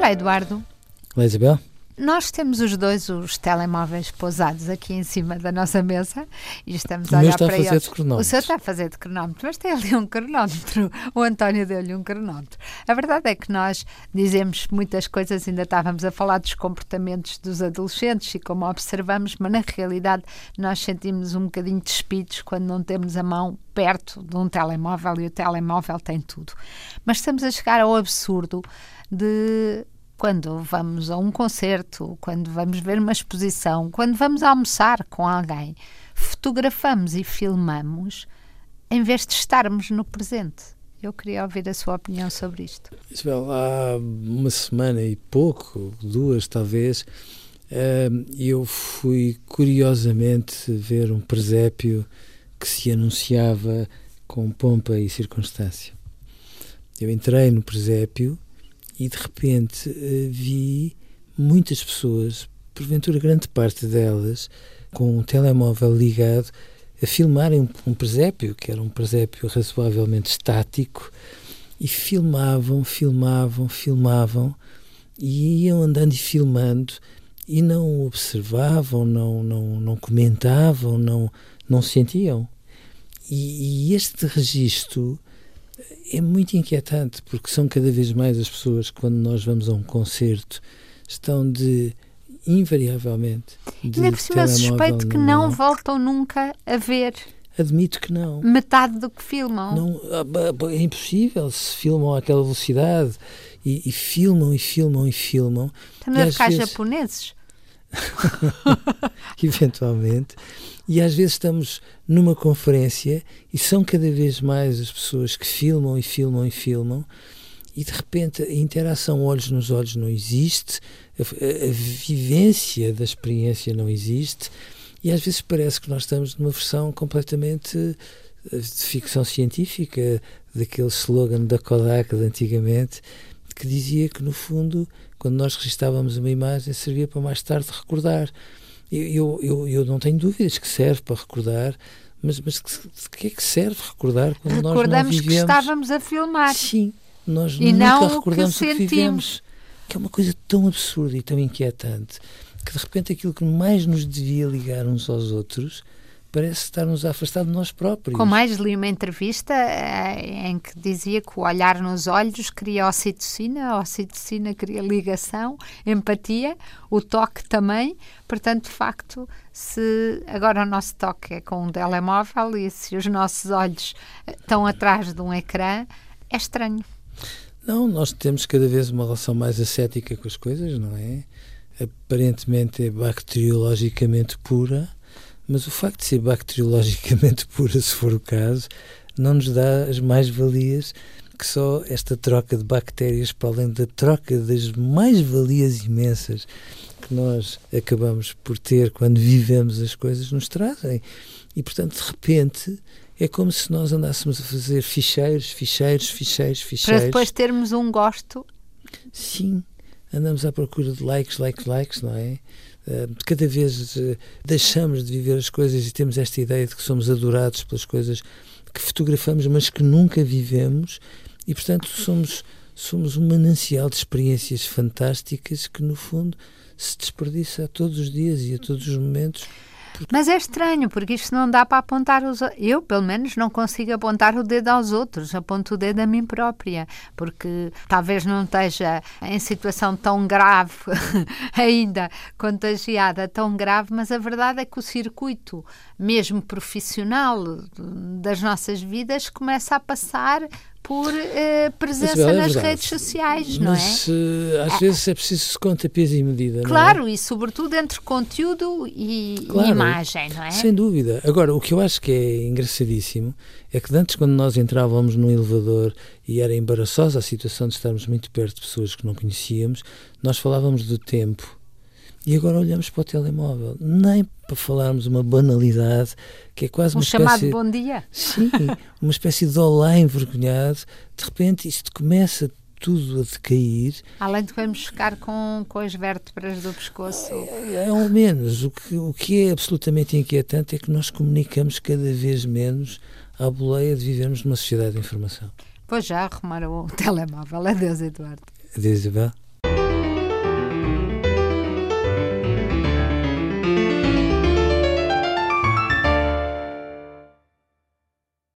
Olá, Eduardo. Olá, Isabel. Nós temos os dois os telemóveis pousados aqui em cima da nossa mesa e estamos a olhar está a para fazer eles. de cronómetro. O seu está a fazer de cronómetro, mas tem ali um cronómetro. O António deu-lhe um cronómetro. A verdade é que nós dizemos muitas coisas, ainda estávamos a falar dos comportamentos dos adolescentes e como observamos, mas na realidade nós sentimos um bocadinho despidos quando não temos a mão perto de um telemóvel e o telemóvel tem tudo. Mas estamos a chegar ao absurdo de quando vamos a um concerto, quando vamos ver uma exposição, quando vamos almoçar com alguém, fotografamos e filmamos em vez de estarmos no presente. Eu queria ouvir a sua opinião sobre isto. Isabel, há uma semana e pouco, duas talvez, eh, eu fui curiosamente ver um presépio que se anunciava com pompa e circunstância. Eu entrei no presépio e de repente eh, vi muitas pessoas, porventura grande parte delas, com um telemóvel ligado, a filmarem um, presépio, que era um presépio razoavelmente estático, e filmavam, filmavam, filmavam, e iam andando e filmando, e não observavam, não, não, não comentavam, não, não sentiam. E, e este registro é muito inquietante, porque são cada vez mais as pessoas que, quando nós vamos a um concerto, estão de invariavelmente. De Ainda por cima, eu suspeito que não voltam nunca a ver Admito que não. metade do que filmam. não ah, é impossível se filmam àquela velocidade e, e filmam e filmam e filmam, Estamos e a às ficar vezes- japoneses. eventualmente, e às vezes estamos numa conferência e são cada vez mais as pessoas que filmam e filmam e filmam e de repente a interação olhos nos olhos não existe, a, a- a vivência da experiência não existe e às vezes parece que nós estamos numa versão completamente eh, de ficção científica, daquele slogan da Kodak de antigamente, que dizia que no fundo, quando nós registávamos uma imagem, servia para mais tarde recordar. Eu, eu, eu, não tenho dúvidas que serve para recordar, mas, mas que- de que é que serve recordar quando nós não Recordamos que vivemos? estávamos a filmar. Sim, nós E nunca não o que recordamos o que, vivemos. Que é uma coisa tão absurda e tão inquietante que de repente aquilo que mais nos devia ligar uns aos outros parece estar-nos a afastar de nós próprios. Com mais li uma entrevista eh, em que dizia que o olhar nos olhos cria ocitocina, a ocitocina cria ligação, empatia, o toque também. Portanto, de facto, se agora o nosso toque é com um telemóvel e se os nossos olhos eh, estão atrás de um ecrã, é estranho. Não, nós temos cada vez uma relação mais ascética com as coisas, não é? Aparentemente é bacteriologicamente pura, mas o facto de ser bacteriologicamente pura, se for o caso, não nos dá as mais-valias que só esta troca de bactérias, para além da troca das mais-valias imensas que nós acabamos por ter quando vivemos as coisas, nos trazem. E, portanto, de repente, é como se nós andássemos a fazer ficheiros, ficheiros, ficheiros, Para ficheiros. depois termos um gosto. Sim, andamos à procura de likes, likes, likes, não é? Eh, Cada vez eh, deixamos de viver as coisas e temos esta ideia de que somos adorados pelas coisas que fotografamos, mas que nunca vivemos, e portanto somos, somos um manancial de experiências fantásticas que, no fundo, se desperdiça a todos os dias e a todos os momentos. Mas é estranho, porque isto não dá para apontar os. Eu, pelo menos, não consigo apontar o dedo aos outros, aponto o dedo a mim própria, porque talvez não esteja em situação tão grave, ainda contagiada, tão grave, mas a verdade é que o circuito, mesmo profissional das nossas vidas, começa a passar por eh, presença é nas redes sociais, não é? Mas eh, às vezes é preciso conta, peso e medida, não é? Claro, e sobretudo entre conteúdo e, e Claro. imagem, não é? Sem dúvida. Agora, o que eu acho que é engraçadíssimo é que antes, quando nós entrávamos no elevador e era embaraçosa a situação de estarmos muito perto de pessoas que não conhecíamos, nós falávamos do tempo. E agora olhamos para o telemóvel, nem para falarmos uma banalidade que é quase Um uma chamado espécie. bom dia. Sim, uma espécie de olá envergonhado. De repente isto começa tudo a decair Além de vamos ficar com, com as vértebras do pescoço. É, ao menos. O que, o que é absolutamente inquietante é que nós comunicamos cada vez menos à boleia de vivermos numa sociedade de informação. Pois já arrumaram o telemóvel. Adeus, Eduardo. Adeus, Isabel.